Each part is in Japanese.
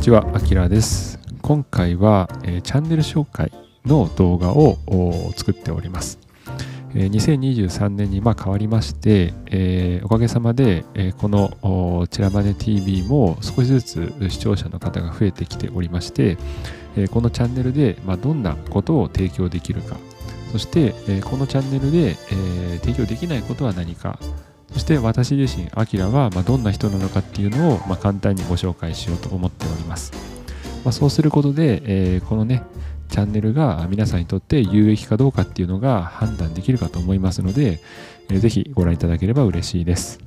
にちは、あきらです。今回は、えーチャンネル紹介の動画を作っております。えー2023年にま変わりまして、えーおかげさまで、えこのおチラマネ TV も少しずつ視聴者の方が増えてきておりまして、えこのチャンネルで、ま、どんなことを提供できるか、そして、えこのチャンネルで、え提供できないことは何か、して私自身、アキラはまどんな人なのかっていうのをま簡単にご紹介しようと思っております。まあ、そうすることで、えーこのね、チャンネルが皆さんにとって有益かどうかっていうのが判断できるかと思いますので、えーぜひご覧いただければ嬉しいです。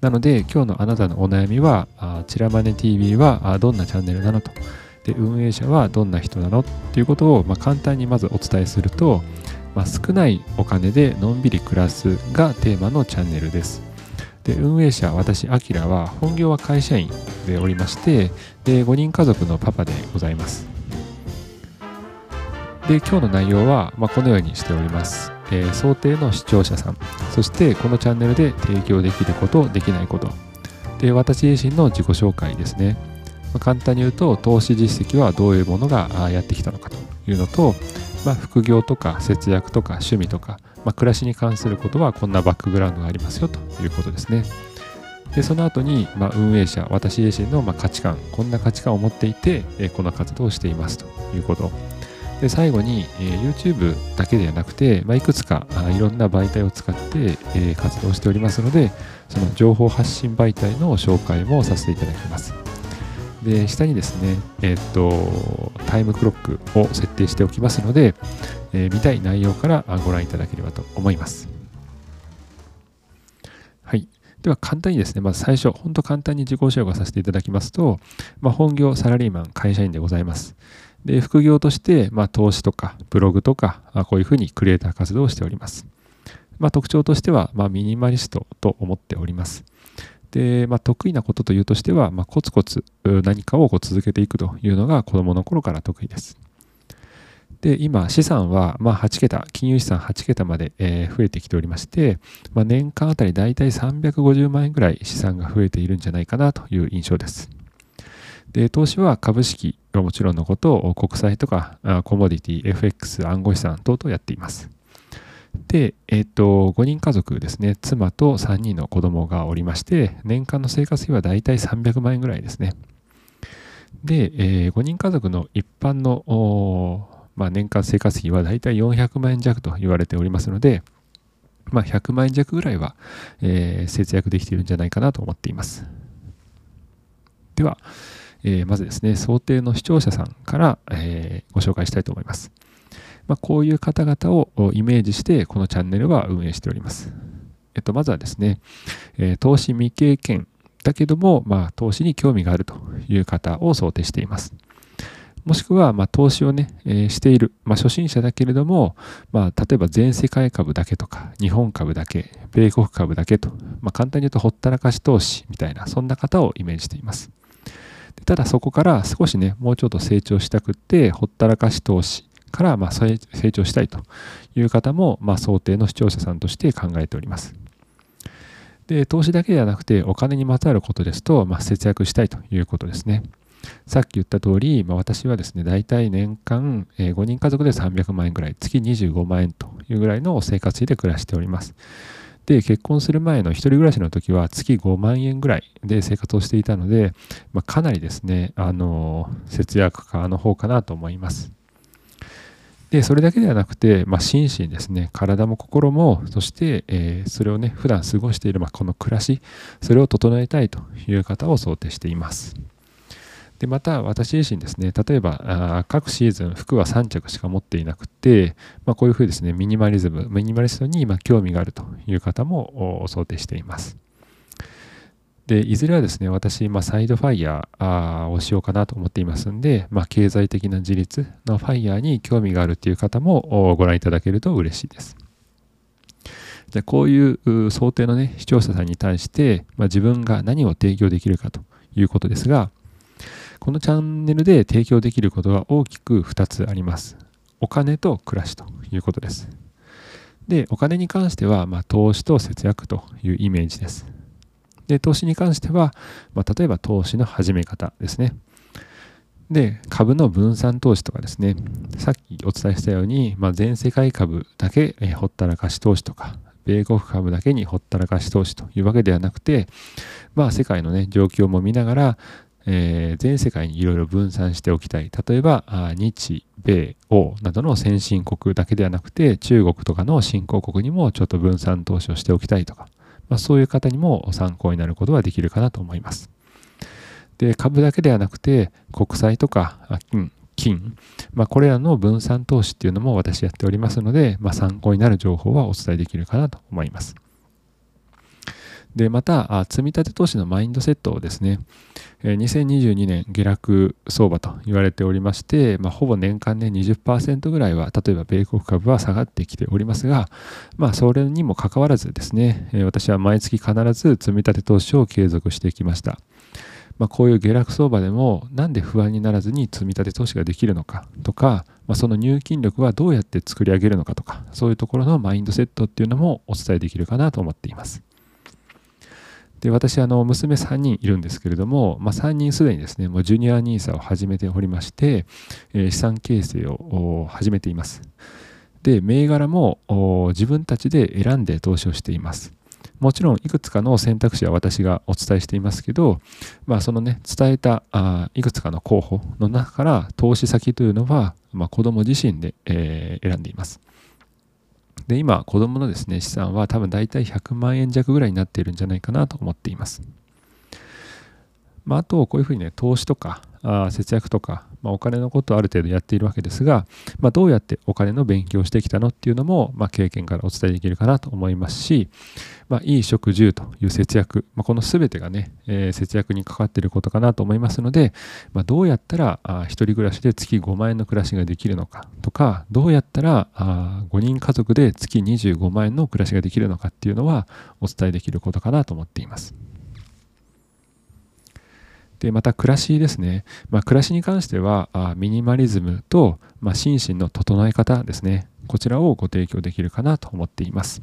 なので、今日のあなたのお悩みは、あチラマネ TV はどんなチャンネルなのと。で、運営者はどんな人なのっていうことを、ま、簡単にまずお伝えすると、まあ、少ないお金でのんびり暮らすがテーマのチャンネルです。で運営者、私、アキラは本業は会社員でおりましてで、5人家族のパパでございます。で、今日の内容は、まあ、このようにしております、えー想定の視聴者さん、そしてこのチャンネルで提供できること、できないこと、で私自身の自己紹介ですね。まあ簡単に言うと、投資実績はどういうものがやってきたのかというのと、まあ、副業とか節約とか趣味とか、まあ、暮らしに関することはこんなバックグラウンドがありますよということですね。で、その後に、まあ、運営者、私自身のまあ価値観、こんな価値観を持っていて、えこの活動をしていますということ。で、最後に、えー YouTube だけではなくて、まあ、いくつかあいろんな媒体を使って、えー活動しておりますので、その情報発信媒体の紹介もさせていただきます。で、下にですね、えっと、タイムクロックを設定しておきますので、えー見たい内容からご覧いただければと思います。はい。では簡単にですね、まず最初、本当簡単に自己紹介させていただきますと、まあ、本業サラリーマン、会社員でございます。で、副業として、まあ、投資とかブログとか、あこういうふうにクリエイター活動をしております。まあ、特徴としては、ま、ミニマリストと思っております。で、まあ、得意なことというとしては、まあ、コツコツ何かをこう続けていくというのが子供の頃から得意です。で、今、資産は、まあ、8桁、金融資産8桁まで、え増えてきておりまして、まあ、年間あたりだいたい350万円ぐらい資産が増えているんじゃないかなという印象です。で、投資は株式はもちろんのことを、国債とかコモディティ、FX、暗号資産等々やっています。で、えっ、と、5人家族ですね、妻と3人の子供がおりまして、年間の生活費はだいたい300万円ぐらいですね。で、え5人家族の一般の、まあ、年間生活費はだいたい400万円弱と言われておりますので、まあ、100万円弱ぐらいは、えー節約できているんじゃないかなと思っています。では、えーまずですね、想定の視聴者さんから、えーご紹介したいと思います。まあ、こういう方々をイメージして、このチャンネルは運営しております。えっと、まずはですね、えー投資未経験だけども、まあ、投資に興味があるという方を想定しています。もしくは、まあ、投資をね、えーしている、まあ、初心者だけれども、まあ、例えば全世界株だけとか、日本株だけ、米国株だけと、まあ、簡単に言うとほったらかし投資みたいな、そんな方をイメージしています。ただそこから少しね、もうちょっと成長したくって、ほったらかし投資から、ま、成長したいという方も、ま、想定の視聴者さんとして考えております。で、投資だけではなくて、お金にまつわることですと、ま、節約したいということですね。さっき言った通り、まあ、私はですね、大体年間、え5人家族で300万円ぐらい、月25万円というぐらいの生活費で暮らしております。で、結婚する前の一人暮らしの時は月5万円ぐらいで生活をしていたので、まあ、かなりですね、あの節約家の方かなと思います。で、それだけではなくて、まあ、心身ですね、体も心も、そして、えーそれをね、普段過ごしている、まあ、この暮らし、それを整えたいという方を想定しています。で、また私自身ですね、例えばあ各シーズン服は3着しか持っていなくて、まあ、こういうふうにですね、ミニマリズム、ミニマリストにまあ興味があるという方も想定しています。で、いずれはですね、私、まあ、サイドファイヤーをしようかなと思っていますんで、まあ、経済的な自立のファイヤーに興味があるという方もご覧いただけると嬉しいです。じゃこういうう想定のね、視聴者さんに対して、まあ、自分が何を提供できるかということですが、このチャンネルで提供できることは大きく2つあります。お金と暮らしということです。で、お金に関しては、まあ、投資と節約というイメージです。で、投資に関しては、まあ、例えば投資の始め方ですね。で、株の分散投資とかですね、さっきお伝えしたように、まあ、全世界株だけ、えほったらかし投資とか、米国株だけにほったらかし投資というわけではなくて、まあ、世界のね、状況も見ながら、えー、全世界にいろいろ分散しておきたい。例えば、日、米、欧などの先進国だけではなくて、中国とかの新興国にもちょっと分散投資をしておきたいとか、まあ、そういう方にも参考になることはできるかなと思います。で、株だけではなくて、国債とか金、金、まあ、これらの分散投資っていうのも私やっておりますので、まあ、参考になる情報はお伝えできるかなと思います。で、また、積み立て投資のマインドセットをですね、2022年下落相場と言われておりまして、まあ、ほぼ年間で、ね、20%ぐらいは、例えば米国株は下がってきておりますが、まあ、それにもかかわらずですね、私は毎月必ず積み立て投資を継続してきました。まあ、こういう下落相場でもなんで不安にならずに積み立て投資ができるのかとか、まあ、その入金力はどうやって作り上げるのかとかそういうところのマインドセットっていうのもお伝えできるかなと思っています。で私あの娘3人いるんですけれども、まあ、3人すでにですねもうジュニア NISA を始めておりまして、えー、資産形成を始めています。で銘柄も自分たちで選んで投資をしています。もちろんいくつかの選択肢は私がお伝えしていますけど、まあ、そのね伝えたあいくつかの候補の中から投資先というのは、まあ、子供自身で、えー、選んでいます。で今子供のですね資産は多分大体100万円弱ぐらいになっているんじゃないかなと思っています。まあ、あとこういうふうにね投資とかあ節約とか、まあ、お金のことをある程度やっているわけですが、まあ、どうやってお金の勉強をしてきたのっていうのも、まあ、経験からお伝えできるかなと思いますし、まあ、いい食住という節約、まあ、この全てがね、えー、節約にかかっていることかなと思いますので、まあ、どうやったらあ一人暮らしで月5万円の暮らしができるのかとかどうやったらあ5人家族で月25万円の暮らしができるのかっていうのはお伝えできることかなと思っています。で、また暮らしですね。まあ、暮らしに関しては、あミニマリズムと、まあ、心身の整え方ですね。こちらをご提供できるかなと思っています。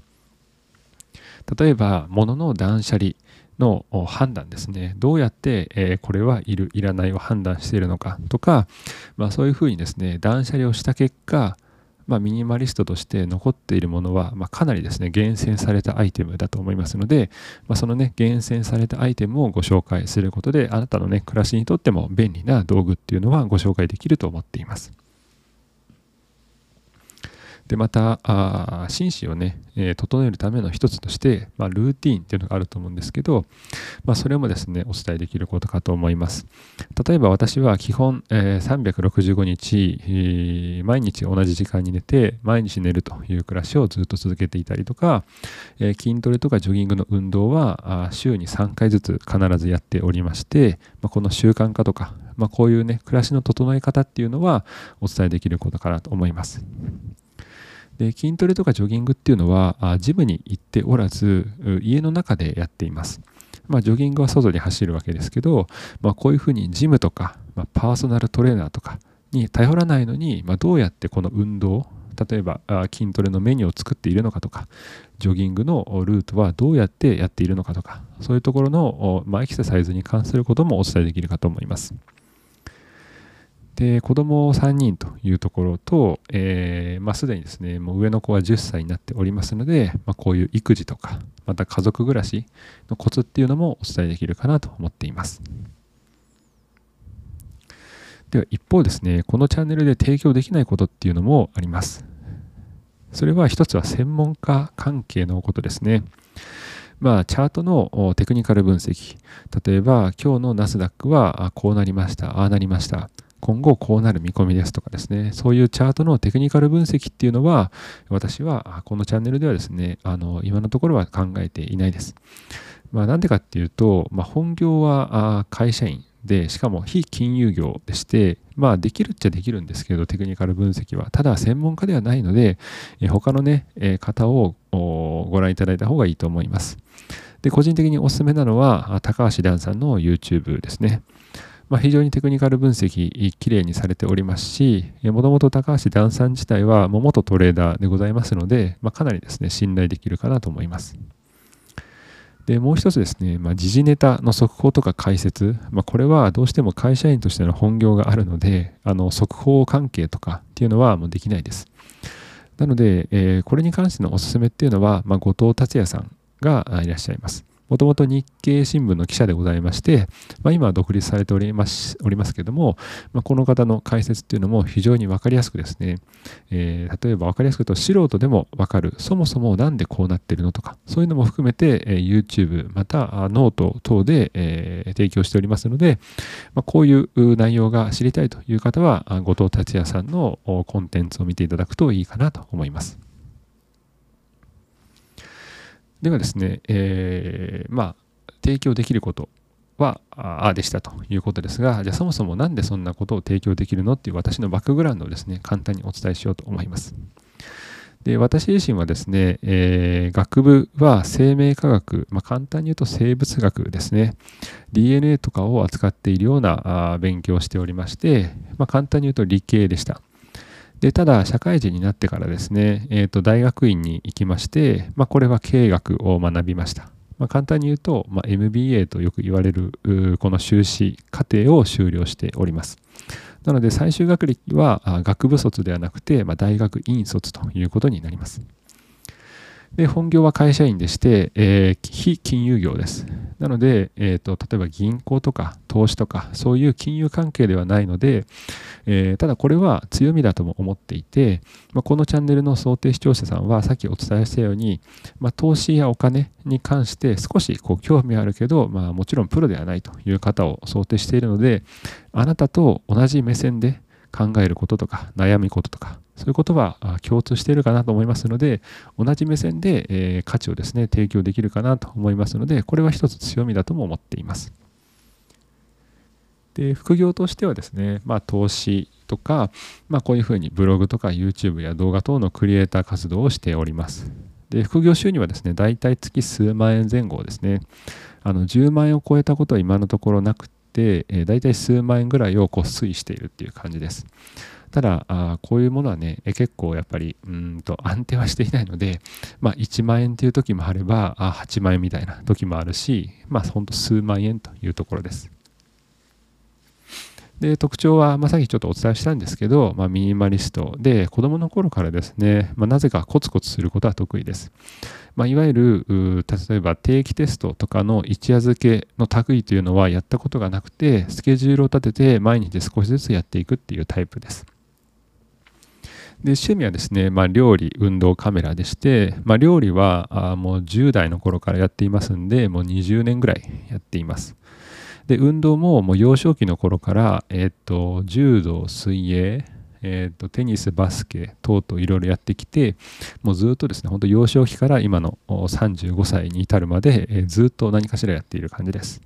例えば、物の断捨離の判断ですね。どうやって、えー、これはいる、いらないを判断しているのかとか、まあ、そういうふうにですね、断捨離をした結果、まあ、ミニマリストとして残っているものは、まあ、かなりですね、厳選されたアイテムだと思いますので、まあ、そのね、厳選されたアイテムをご紹介することで、あなたのね、暮らしにとっても便利な道具っていうのはご紹介できると思っています。で、また、あ心身をね、えー、整えるための一つとして、まあ、ルーティーンっていうのがあると思うんですけど、まあ、それもですね、お伝えできることかと思います。例えば私は基本、えー、365日、えー、毎日同じ時間に寝て、毎日寝るという暮らしをずっと続けていたりとか、えー、筋トレとかジョギングの運動はあ週に3回ずつ必ずやっておりまして、まあ、この習慣化とか、ま、こういうね、暮らしの整え方っていうのはお伝えできることかなと思います。で筋トレとかジョギングっていうのはあジムに行っておらず家の中でやっています。まあ、ジョギングは外に走るわけですけど、まあ、こういうふうにジムとか、まあ、パーソナルトレーナーとかに頼らないのに、まあ、どうやってこの運動例えば筋トレのメニューを作っているのかとかジョギングのルートはどうやってやっているのかとかそういうところの、まあ、エクササイズに関することもお伝えできるかと思います。で、子供3人というところと、えー、まあ、すでにですね、もう上の子は10歳になっておりますので、まあ、こういう育児とか、また家族暮らしのコツっていうのもお伝えできるかなと思っています。では一方ですね、このチャンネルで提供できないことっていうのもあります。それは一つは専門家関係のことですね。まあ、チャートのテクニカル分析。例えば、今日のナスダックはこうなりました、ああなりました。今後こうなる見込みですとかですね、そういうチャートのテクニカル分析っていうのは、私はこのチャンネルではですね、あの今のところは考えていないです。まあ、なんでかっていうと、まあ、本業は会社員で、しかも非金融業でして、まあ、できるっちゃできるんですけど、テクニカル分析は。ただ、専門家ではないので、他のね、方をご覧いただいた方がいいと思います。で、個人的におすすめなのは、高橋蘭さんの YouTube ですね。まあ、非常にテクニカル分析、きれいにされておりますし、もともと高橋段さん自体はもう元トレーダーでございますので、まあ、かなりですね、信頼できるかなと思います。でもう一つですね、まあ、時事ネタの速報とか解説、まあ、これはどうしても会社員としての本業があるので、あの速報関係とかっていうのはもうできないです。なので、えー、これに関してのおすすめっていうのは、まあ、後藤達也さんがいらっしゃいます。もともと日経新聞の記者でございまして、まあ、今は独立されておりますおりますけども、まあ、この方の解説っていうのも非常に分かりやすくですね、えー、例えば分かりやすく言うと素人でも分かる、そもそもなんでこうなってるのとか、そういうのも含めて、えー、YouTube、またノート等で、えー、提供しておりますので、まあ、こういう内容が知りたいという方は、後藤達也さんのコンテンツを見ていただくといいかなと思います。ではですね、えー、まあ、提供できることは、ああでしたということですが、じゃあそもそも何でそんなことを提供できるのっていう私のバックグラウンドをですね、簡単にお伝えしようと思います。で私自身はですね、えー、学部は生命科学、まあ、簡単に言うと生物学ですね、DNA とかを扱っているようなあ勉強をしておりまして、まあ、簡単に言うと理系でした。でただ、社会人になってからですね、えー、と大学院に行きまして、まあ、これは経営学を学びました。まあ、簡単に言うと、まあ、MBA とよく言われるこの修士課程を修了しております。なので最終学歴は学部卒ではなくて、まあ、大学院卒ということになります。で、本業は会社員でして、えー、非金融業です。なので、えーと、例えば銀行とか投資とか、そういう金融関係ではないので、えー、ただこれは強みだとも思っていて、まあ、このチャンネルの想定視聴者さんは、さっきお伝えしたように、まあ、投資やお金に関して少しこう興味あるけど、まあ、もちろんプロではないという方を想定しているので、あなたと同じ目線で考えることとか、悩みこととか、そういうことは共通しているかなと思いますので、同じ目線で、え価値をですね、提供できるかなと思いますので、これは一つ強みだとも思っています。で、副業としてはですね、まあ、投資とか、まあ、こういうふうにブログとか YouTube や動画等のクリエイター活動をしております。で、副業収入はですね、大体月数万円前後ですね。あの10万円を超えたことは今のところなくて、え、大体数万円ぐらいをこう推移しているっていう感じです。ただあ、こういうものはね、結構やっぱりうんと安定はしていないので、まあ、1万円っていう時もあれば、あ8万円みたいな時もあるし、まあ、ほんと数万円というところです。で特徴は、まあ、さっきちょっとお伝えしたんですけど、まあ、ミニマリストで子供の頃からですね、まあ、なぜかコツコツすることは得意です。まあ、いわゆる例えば定期テストとかの一夜漬けの類というのはやったことがなくてスケジュールを立てて毎日少しずつやっていくっていうタイプです。で趣味はですね、まあ、料理、運動、カメラでして、まあ、料理はあもう10代の頃からやっていますんで、もう20年ぐらいやっています。で、運動ももう幼少期の頃から、えっ、と、柔道、水泳、えっ、と、テニス、バスケ等々いろいろやってきて、もうずっとですね、本当幼少期から今の35歳に至るまで、えー、ずっと何かしらやっている感じです。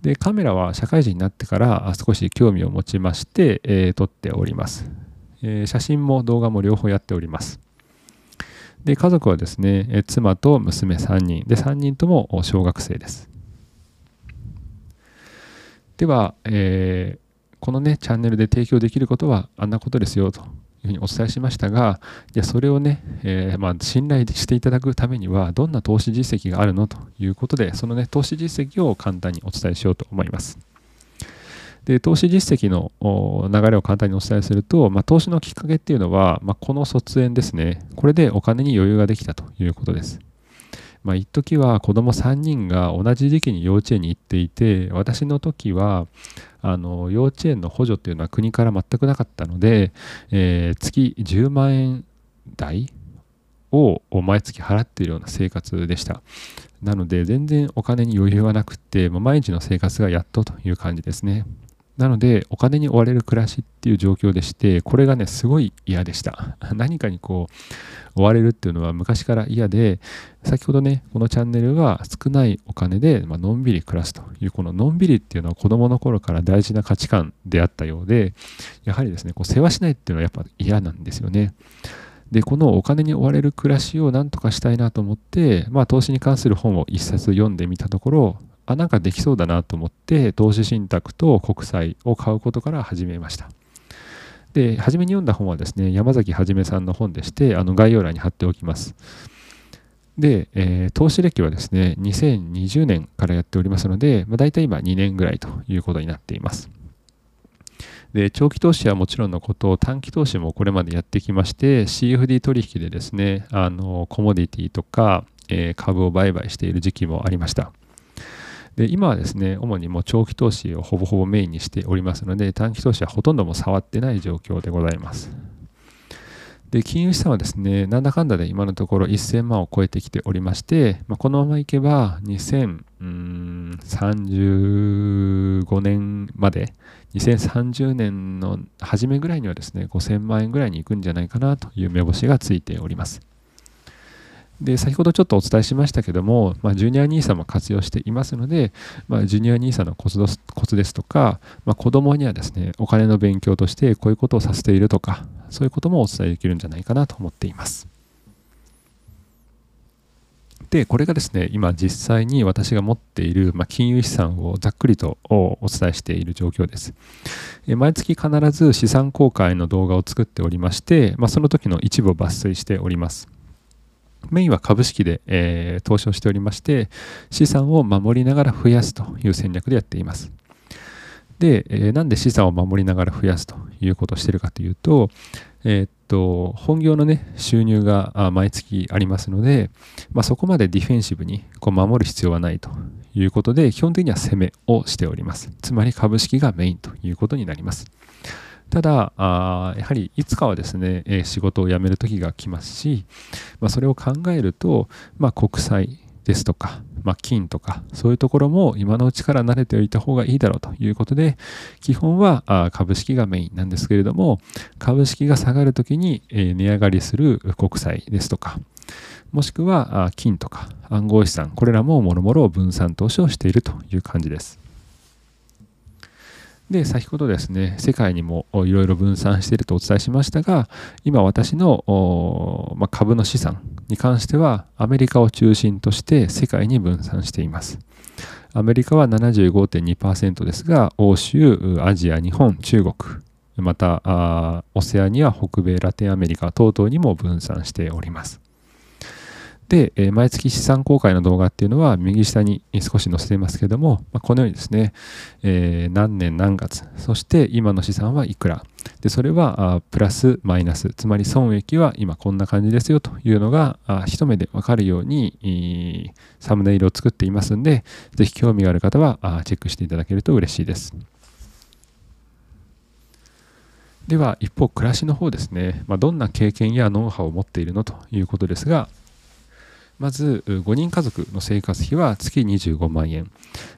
で、カメラは社会人になってから少し興味を持ちまして、えー、撮っております。えー、写真も動画も両方やっております。で、家族はですね、え妻と娘3人。で、3人とも小学生です。では、えー、このね、チャンネルで提供できることはあんなことですよというふうにお伝えしましたが、じゃそれをね、えー、まあ、信頼していただくためには、どんな投資実績があるのということで、そのね、投資実績を簡単にお伝えしようと思います。で投資実績の流れを簡単にお伝えすると、まあ、投資のきっかけっていうのは、まあ、この卒園ですね。これでお金に余裕ができたということです。まあ、一時は子供3人が同じ時期に幼稚園に行っていて、私の時は、あの幼稚園の補助っていうのは国から全くなかったので、えー、月10万円台を毎月払っているような生活でした。なので、全然お金に余裕がなくて、毎日の生活がやっとという感じですね。なので、お金に追われる暮らしっていう状況でして、これがね、すごい嫌でした。何かにこう、追われるっていうのは昔から嫌で、先ほどね、このチャンネルは少ないお金で、まのんびり暮らすという、こののんびりっていうのは子供の頃から大事な価値観であったようで、やはりですね、こう世話しないっていうのはやっぱ嫌なんですよね。で、このお金に追われる暮らしをなんとかしたいなと思って、まあ投資に関する本を一冊読んでみたところ、あ、なんかできそうだなと思って、投資信託と国債を買うことから始めました。で、初めに読んだ本はですね、山崎はじめさんの本でして、あの概要欄に貼っておきます。で、えー、投資歴はですね、2020年からやっておりますので、まあ、大体今2年ぐらいということになっています。で、長期投資はもちろんのこと、短期投資もこれまでやってきまして、CFD 取引でですね、あのコモディティとか、えー、株を売買している時期もありました。で今はですね、主にもう長期投資をほぼほぼメインにしておりますので、短期投資はほとんども触ってない状況でございます。で、金融資産はですね、なんだかんだで今のところ1000万を超えてきておりまして、まあ、このままいけば2035年まで、2030年の初めぐらいにはですね、5000万円ぐらいに行くんじゃないかなという目星がついております。で、先ほどちょっとお伝えしましたけども、まあ、ジュニア NISA も活用していますので、まあ、ジュニア NISA のコツコツですとか、まあ、子供にはですね、お金の勉強としてこういうことをさせているとか、そういうこともお伝えできるんじゃないかなと思っています。で、これがですね、今実際に私が持っている、まあ、金融資産をざっくりとお伝えしている状況ですえ。毎月必ず資産公開の動画を作っておりまして、まあ、その時の一部を抜粋しております。メインは株式で、えー、投資をしておりまして、資産を守りながら増やすという戦略でやっています。で、えー、なんで資産を守りながら増やすということをしているかというと、えー、っと、本業のね、収入が毎月ありますので、まあ、そこまでディフェンシブにこう守る必要はないということで、基本的には攻めをしております。つまり株式がメインということになります。ただあ、やはりいつかはですね、え仕事を辞める時が来ますし、まあ、それを考えると、まあ、国債ですとか、まあ、金とか、そういうところも今のうちから慣れておいた方がいいだろうということで、基本はあ株式がメインなんですけれども、株式が下がるときに、え値上がりする国債ですとか、もしくは金とか暗号資産、これらももろもろ分散投資をしているという感じです。で、先ほどですね、世界にもいろいろ分散しているとお伝えしましたが、今私の、ま株の資産に関しては、アメリカを中心として世界に分散しています。アメリカは75.2%ですが、欧州、アジア、日本、中国、またオセアニア、北米、ラテンアメリカ等々にも分散しております。で、え毎月資産公開の動画っていうのは右下に少し載せていますけれども、まこのようにですね、え何年何月、そして今の資産はいくら、でそれはプラスマイナス、つまり損益は今こんな感じですよというのが一目でわかるようにサムネイルを作っていますんで、ぜひ興味がある方はチェックしていただけると嬉しいです。では一方暮らしの方ですね、まあ、どんな経験やノウハウを持っているのということですが、まず5人家族の生活費は月25万円。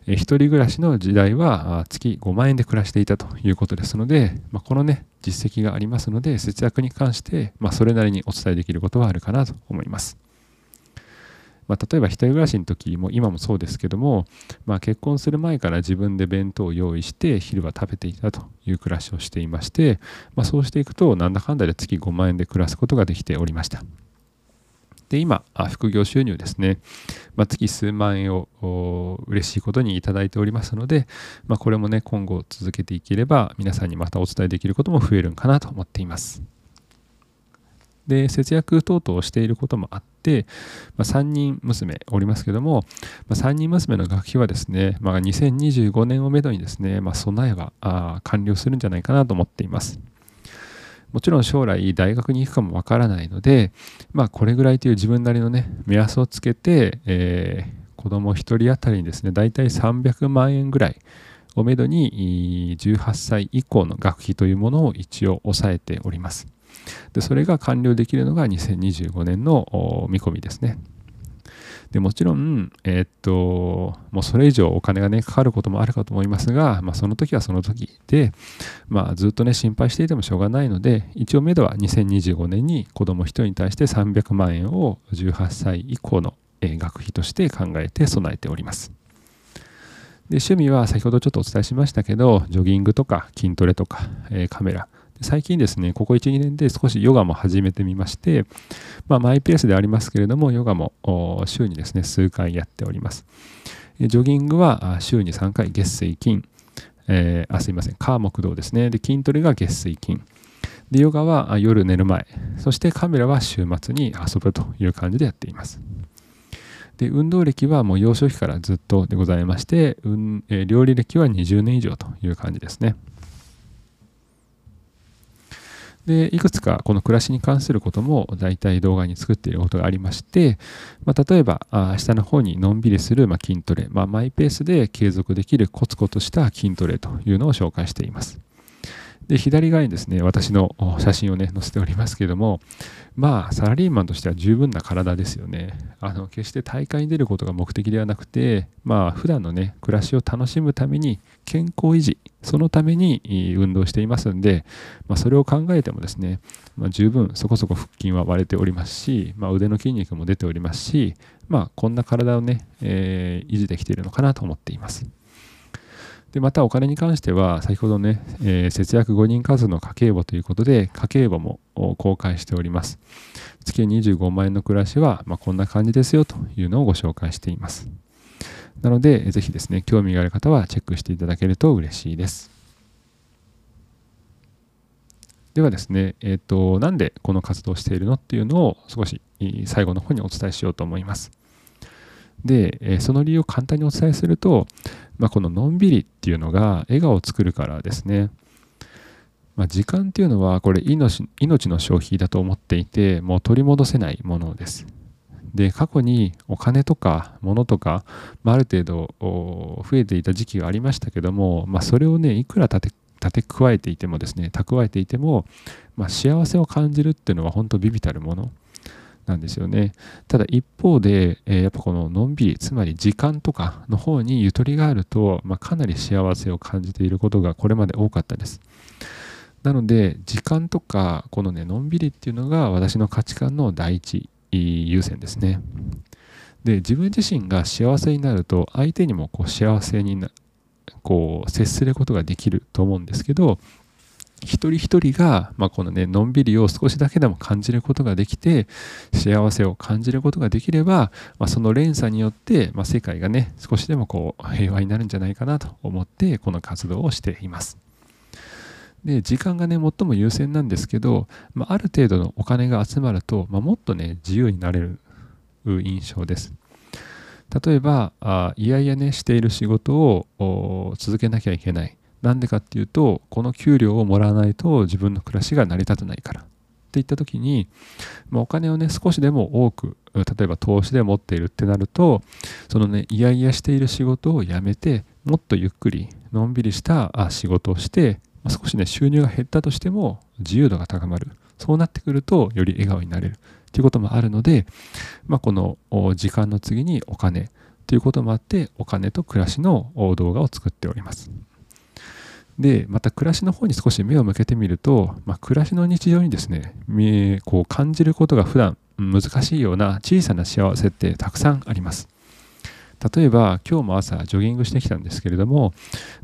1人暮らしの時代は月5万円で暮らしていたということですので、まあ、このね、実績がありますので、節約に関して、まあ、それなりにお伝えできることはあるかなと思います。まあ、例えば一人暮らしの時も今もそうですけども、まあ、結婚する前から自分で弁当を用意して昼は食べていたという暮らしをしていまして、まあ、そうしていくとなんだかんだで月5万円で暮らすことができておりました。で、今、副業収入ですね、まあ、月数万円を嬉しいことにいいておりますので、まあ、これもね、今後続けていければ、皆さんにまたお伝えできることも増えるんかなと思っています。で、節約等々をしていることもあって、まあ、3人娘おりますけども、まあ、3人娘の学費はですね、まあ、2025年をめどにですね、ま、備えは完了するんじゃないかなと思っています。もちろん将来大学に行くかもわからないので、まあこれぐらいという自分なりのね、目安をつけて、えー、子供1人当たりにですね、大体300万円ぐらいをめどに18歳以降の学費というものを一応抑えております。で、それが完了できるのが2025年の見込みですね。でもちろん、えー、っと、もうそれ以上お金がね、かかることもあるかと思いますが、まあ、その時はその時で、まあ、ずっとね、心配していてもしょうがないので、一応目処は2025年に子供1人に対して300万円を18歳以降の学費として考えて備えております。で趣味は先ほどちょっとお伝えしましたけど、ジョギングとか筋トレとか、えー、カメラ、最近ですね、ここ1、2年で少しヨガも始めてみまして、まあ、マイペースでありますけれども、ヨガも週にですね、数回やっております。ジョギングは週に3回、月水金、えー、あ、すいません、火木道ですね。で、筋トレが月水金。で、ヨガは夜寝る前、そしてカメラは週末に遊ぶという感じでやっています。で運動歴はもう幼少期からずっとでございまして、うんえー、料理歴は20年以上という感じですね。でいくつかこの暮らしに関することも大体動画に作っていることがありまして、まあ、例えばあ下の方にのんびりするま筋トレ、まあ、マイペースで継続できるコツコツした筋トレというのを紹介しています。で、左側にですね、私の写真をね、載せておりますけども、まあ、サラリーマンとしては十分な体ですよね。あの、決して大会に出ることが目的ではなくて、まあ、普段のね、暮らしを楽しむために、健康維持、そのために運動していますんで、まあ、それを考えてもですね、まあ、十分そこそこ腹筋は割れておりますし、まあ、腕の筋肉も出ておりますし、まあ、こんな体をね、えー、維持できているのかなと思っています。でまたお金に関しては先ほどね、えー、節約5人家数の家計簿ということで家計簿も公開しております月25万円の暮らしは、ま、こんな感じですよというのをご紹介していますなのでぜひですね興味がある方はチェックしていただけると嬉しいですではですね、えーと、なんでこの活動をしているのっていうのを少し最後の方にお伝えしようと思いますで、その理由を簡単にお伝えすると、まあ、こののんびりっていうのが笑顔を作るからですね。まあ、時間っていうのはこれ命命の消費だと思っていてもう取り戻せないものです。で過去にお金とか物とか、まあ、ある程度増えていた時期がありましたけども、まあ、それをねいくら立て立て加えていてもですね蓄えていても、まあ、幸せを感じるっていうのは本当ビビたるものなんですよね。ただ一方で、えー、やっぱこののんびり、つまり時間とかの方にゆとりがあると、まあ、かなり幸せを感じていることがこれまで多かったです。なので、時間とか、このね、のんびりっていうのが私の価値観の第一優先ですね。で、自分自身が幸せになると、相手にもこう幸せになこう接することができると思うんですけど、一人一人が、まあ、このね、のんびりを少しだけでも感じることができて、幸せを感じることができれば、まあ、その連鎖によって、まあ、世界がね、少しでもこう、平和になるんじゃないかなと思って、この活動をしています。で、時間がね、最も優先なんですけど、まあ、ある程度のお金が集まると、まあ、もっとね、自由になれる印象です。例えば、あいやいやね、している仕事を続けなきゃいけない。なんでかっていうとこの給料をもらわないと自分の暮らしが成り立たないからっていった時に、まあ、お金をね少しでも多く例えば投資で持っているってなるとそのねいやいやしている仕事をやめてもっとゆっくりのんびりした仕事をして、ま、少しね収入が減ったとしても自由度が高まるそうなってくるとより笑顔になれるということもあるので、まあ、この時間の次にお金ということもあってお金と暮らしの動画を作っております。で、また暮らしの方に少し目を向けてみると、まあ、暮らしの日常にですね、こう感じることが普段難しいような小さな幸せってたくさんあります。例えば今日も朝ジョギングしてきたんですけれども、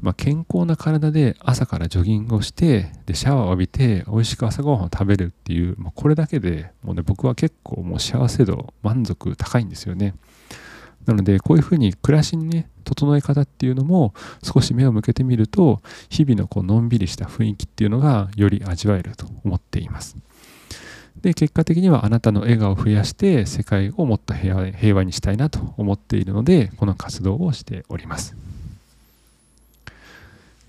まあ、健康な体で朝からジョギングをしてでシャワーを浴びて美味しく朝ごはんを食べるっていう、まあ、これだけでもうね僕は結構もう幸せ度満足高いんですよね。なのでこういうふうに暮らしにね整え方っていうのも少し目を向けてみると日々のこうのんびりした雰囲気っていうのがより味わえると思っています。で結果的にはあなたの笑顔を増やして世界をもっと平和平和にしたいなと思っているのでこの活動をしております。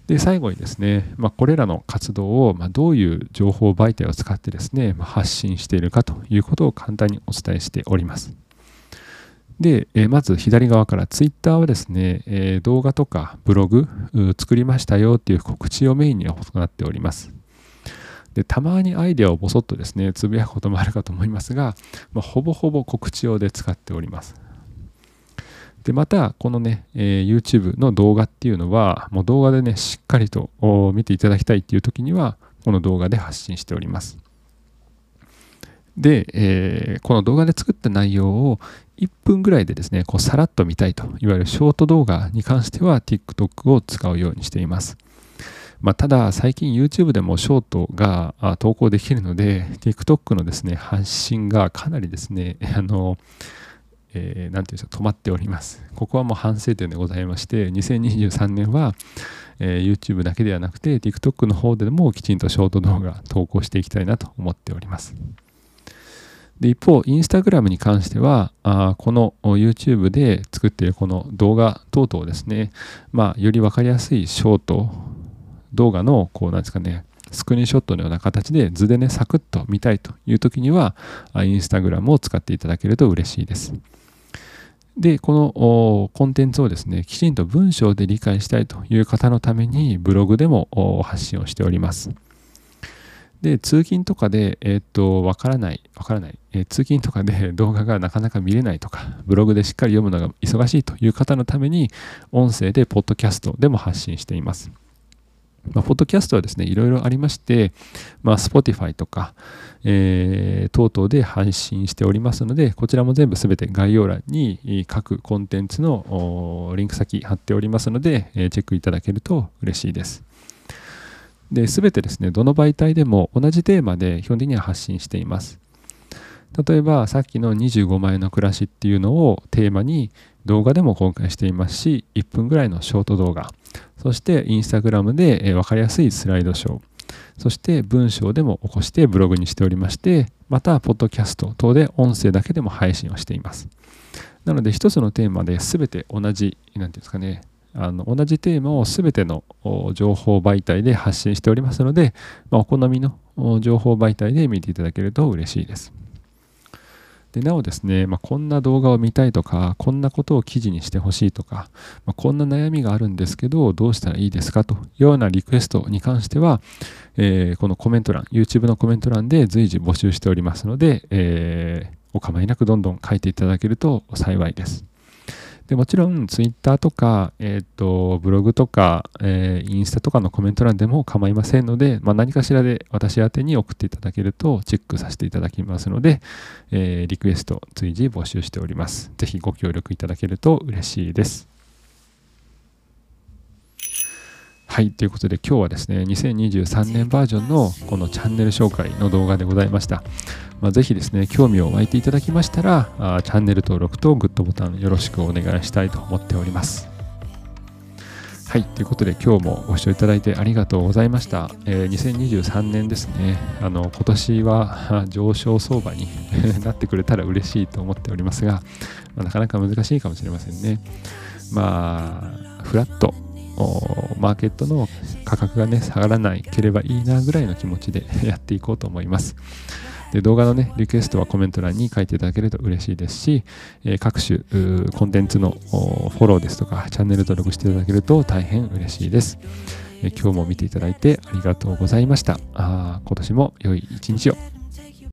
で最後にですね、まあ、これらの活動を、まどういう情報媒体を使ってですね、まあ、発信しているかということを簡単にお伝えしております。で、えまず左側から Twitter はですね、え動画とかブログ作りましたよっていう告知をメインに行っております。でたまにアイデアをぼそっとですね、つぶやくこともあるかと思いますが、まあ、ほぼほぼ告知用で使っております。で、また、このね、えー、YouTube の動画っていうのは、もう動画でね、しっかりと見ていただきたいっていう時には、この動画で発信しております。で、えー、この動画で作った内容を1分ぐらいでですね、こうさらっと見たいと、いわゆるショート動画に関しては TikTok を使うようにしています。まあ、ただ、最近 YouTube でもショートが投稿できるので、TikTok のですね、発信がかなりですね、あの、えー、ていうんでしょう、止まっております。ここはもう反省点でございまして、2023年は、えー、YouTube だけではなくて、TikTok の方でもきちんとショート動画投稿していきたいなと思っております。で一方、インスタグラムに関しては、あこの YouTube で作っているこの動画等々ですね、まあ、より分かりやすいショート動画の、こうなんですかね、スクリーンショットのような形で図でね、サクッと見たいという時には、インスタグラムを使っていただけると嬉しいです。で、このコンテンツをですね、きちんと文章で理解したいという方のためにブログでも発信をしております。で、通勤とかで、えー、っと、わからない、わからない、えー、通勤とかで 動画がなかなか見れないとか、ブログでしっかり読むのが忙しいという方のために、音声でポッドキャストでも発信しています。まあ、ポッドキャストはですね、いろいろありまして、まあ、Spotify とか、えー、等々で配信しておりますので、こちらも全部すべて概要欄に各コンテンツのリンク先貼っておりますので、えー、チェックいただけると嬉しいです。で、すべてですね、どの媒体でも同じテーマで基本的には発信しています。例えば、さっきの25万円の暮らしっていうのをテーマに動画でも公開していますし、1分ぐらいのショート動画、そしてインスタグラムで分かりやすいスライドショー、そして文章でも起こしてブログにしておりまして、また、ポッドキャスト等で音声だけでも配信をしています。なので、一つのテーマで全て同じ、なんていうんですかね、あの同じテーマを全ての情報媒体で発信しておりますので、まあ、お好みの情報媒体で見ていただけると嬉しいです。でなおですね、まあ、こんな動画を見たいとか、こんなことを記事にしてほしいとか、まあ、こんな悩みがあるんですけど、どうしたらいいですか？というようなリクエストに関しては、えー、このコメント欄、YouTube のコメント欄で随時募集しておりますので、えー、お構いなくどんどん書いていただけると幸いです。でもちろん、ツイッターとか、えっ、ー、と、ブログとか、えー、インスタとかのコメント欄でも構いませんので、まあ、何かしらで私宛に送っていただけるとチェックさせていただきますので、えー、リクエスト随時募集しております。ぜひご協力いただけると嬉しいです。はい、ということで今日はですね、2023年バージョンのこのチャンネル紹介の動画でございました。まあ、ぜひですね、興味を湧いていただきましたらあ、チャンネル登録とグッドボタンよろしくお願いしたいと思っております。はい、ということで今日もご視聴いただいてありがとうございました。えー、2023年ですね、あの今年は上昇相場に なってくれたら嬉しいと思っておりますが、まあ、なかなか難しいかもしれませんね。まあ、フラットマーケットの価格がね、下がらないければいいなぐらいの気持ちで やっていこうと思います。で動画のね、リクエストはコメント欄に書いていただけると嬉しいですし、え各種コンテンツのフォローですとか、チャンネル登録していただけると大変嬉しいです。え今日も見ていただいてありがとうございました。あ今年も良い一日を。